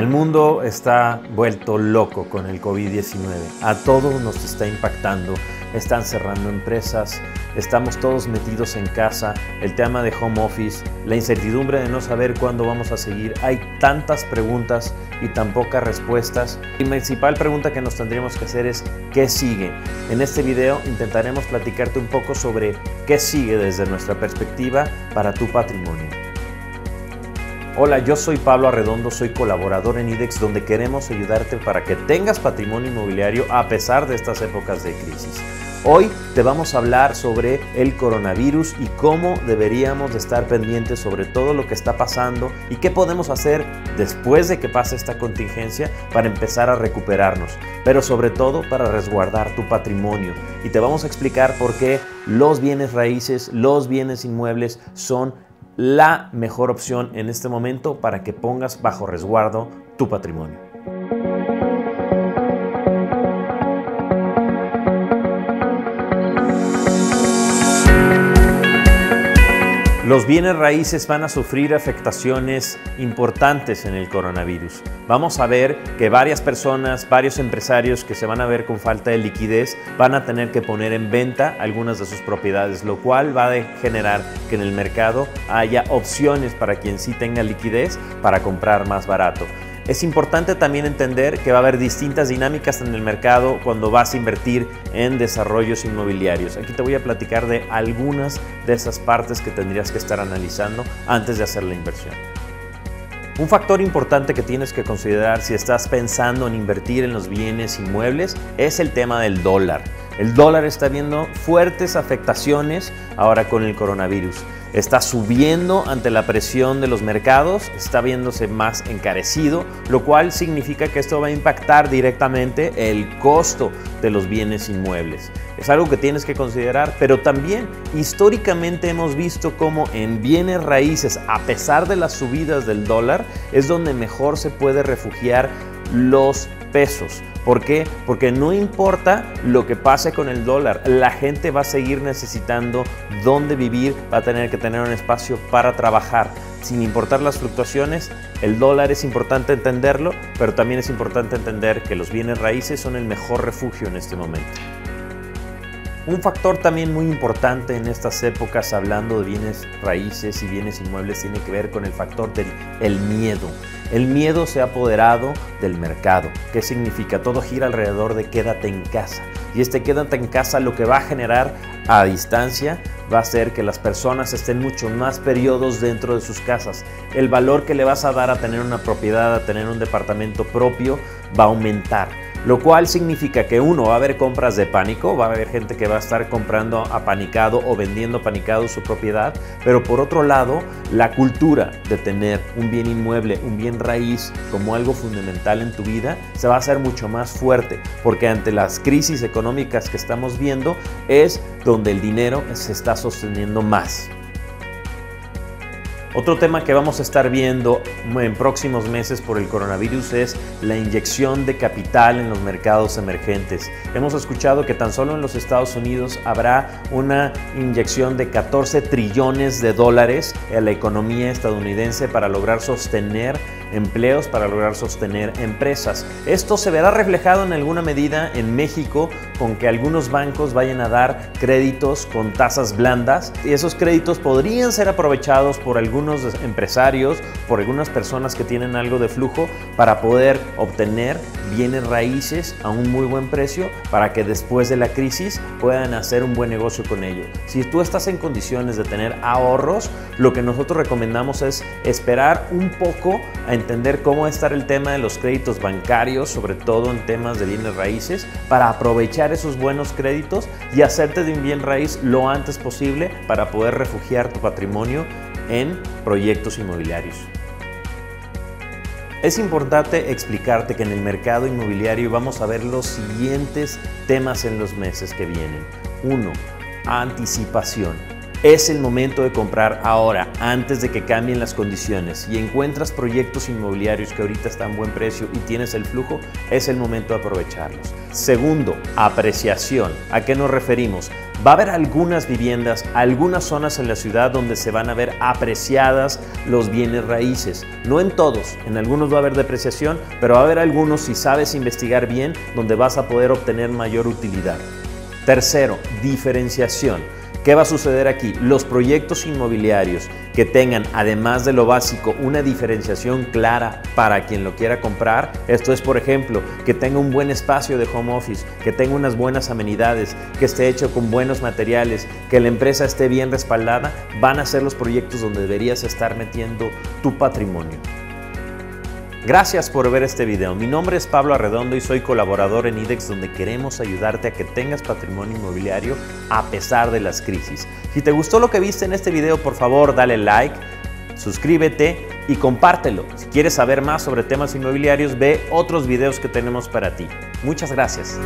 El mundo está vuelto loco con el COVID-19. A todos nos está impactando. Están cerrando empresas, estamos todos metidos en casa, el tema de home office, la incertidumbre de no saber cuándo vamos a seguir. Hay tantas preguntas y tan pocas respuestas. Y la principal pregunta que nos tendríamos que hacer es ¿qué sigue? En este video intentaremos platicarte un poco sobre qué sigue desde nuestra perspectiva para tu patrimonio. Hola, yo soy Pablo Arredondo, soy colaborador en IDEX donde queremos ayudarte para que tengas patrimonio inmobiliario a pesar de estas épocas de crisis. Hoy te vamos a hablar sobre el coronavirus y cómo deberíamos de estar pendientes sobre todo lo que está pasando y qué podemos hacer después de que pase esta contingencia para empezar a recuperarnos, pero sobre todo para resguardar tu patrimonio. Y te vamos a explicar por qué los bienes raíces, los bienes inmuebles son la mejor opción en este momento para que pongas bajo resguardo tu patrimonio. Los bienes raíces van a sufrir afectaciones importantes en el coronavirus. Vamos a ver que varias personas, varios empresarios que se van a ver con falta de liquidez van a tener que poner en venta algunas de sus propiedades, lo cual va a generar que en el mercado haya opciones para quien sí tenga liquidez para comprar más barato. Es importante también entender que va a haber distintas dinámicas en el mercado cuando vas a invertir en desarrollos inmobiliarios. Aquí te voy a platicar de algunas de esas partes que tendrías que estar analizando antes de hacer la inversión. Un factor importante que tienes que considerar si estás pensando en invertir en los bienes inmuebles es el tema del dólar. El dólar está viendo fuertes afectaciones ahora con el coronavirus está subiendo ante la presión de los mercados, está viéndose más encarecido, lo cual significa que esto va a impactar directamente el costo de los bienes inmuebles. Es algo que tienes que considerar, pero también históricamente hemos visto cómo en bienes raíces, a pesar de las subidas del dólar, es donde mejor se puede refugiar los pesos. ¿Por qué? Porque no importa lo que pase con el dólar, la gente va a seguir necesitando dónde vivir, va a tener que tener un espacio para trabajar. Sin importar las fluctuaciones, el dólar es importante entenderlo, pero también es importante entender que los bienes raíces son el mejor refugio en este momento. Un factor también muy importante en estas épocas, hablando de bienes raíces y bienes inmuebles, tiene que ver con el factor del el miedo. El miedo se ha apoderado del mercado. ¿Qué significa? Todo gira alrededor de quédate en casa. Y este quédate en casa lo que va a generar a distancia va a ser que las personas estén mucho más periodos dentro de sus casas. El valor que le vas a dar a tener una propiedad, a tener un departamento propio, va a aumentar lo cual significa que uno va a haber compras de pánico, va a haber gente que va a estar comprando apanicado o vendiendo apanicado su propiedad, pero por otro lado, la cultura de tener un bien inmueble, un bien raíz como algo fundamental en tu vida, se va a hacer mucho más fuerte, porque ante las crisis económicas que estamos viendo es donde el dinero se está sosteniendo más. Otro tema que vamos a estar viendo en próximos meses por el coronavirus es la inyección de capital en los mercados emergentes. Hemos escuchado que tan solo en los Estados Unidos habrá una inyección de 14 trillones de dólares en la economía estadounidense para lograr sostener empleos para lograr sostener empresas. Esto se verá reflejado en alguna medida en México con que algunos bancos vayan a dar créditos con tasas blandas y esos créditos podrían ser aprovechados por algunos empresarios, por algunas personas que tienen algo de flujo para poder obtener bienes raíces a un muy buen precio para que después de la crisis puedan hacer un buen negocio con ello. Si tú estás en condiciones de tener ahorros, lo que nosotros recomendamos es esperar un poco a entender cómo estar el tema de los créditos bancarios, sobre todo en temas de bienes raíces, para aprovechar esos buenos créditos y hacerte de un bien raíz lo antes posible para poder refugiar tu patrimonio en proyectos inmobiliarios. Es importante explicarte que en el mercado inmobiliario vamos a ver los siguientes temas en los meses que vienen. 1. Anticipación. Es el momento de comprar ahora, antes de que cambien las condiciones. Y encuentras proyectos inmobiliarios que ahorita están a buen precio y tienes el flujo, es el momento de aprovecharlos. Segundo, apreciación. ¿A qué nos referimos? Va a haber algunas viviendas, algunas zonas en la ciudad donde se van a ver apreciadas los bienes raíces. No en todos, en algunos va a haber depreciación, pero va a haber algunos, si sabes investigar bien, donde vas a poder obtener mayor utilidad. Tercero, diferenciación. ¿Qué va a suceder aquí? Los proyectos inmobiliarios que tengan, además de lo básico, una diferenciación clara para quien lo quiera comprar. Esto es, por ejemplo, que tenga un buen espacio de home office, que tenga unas buenas amenidades, que esté hecho con buenos materiales, que la empresa esté bien respaldada, van a ser los proyectos donde deberías estar metiendo tu patrimonio. Gracias por ver este video. Mi nombre es Pablo Arredondo y soy colaborador en IDEX donde queremos ayudarte a que tengas patrimonio inmobiliario a pesar de las crisis. Si te gustó lo que viste en este video, por favor dale like, suscríbete y compártelo. Si quieres saber más sobre temas inmobiliarios, ve otros videos que tenemos para ti. Muchas gracias.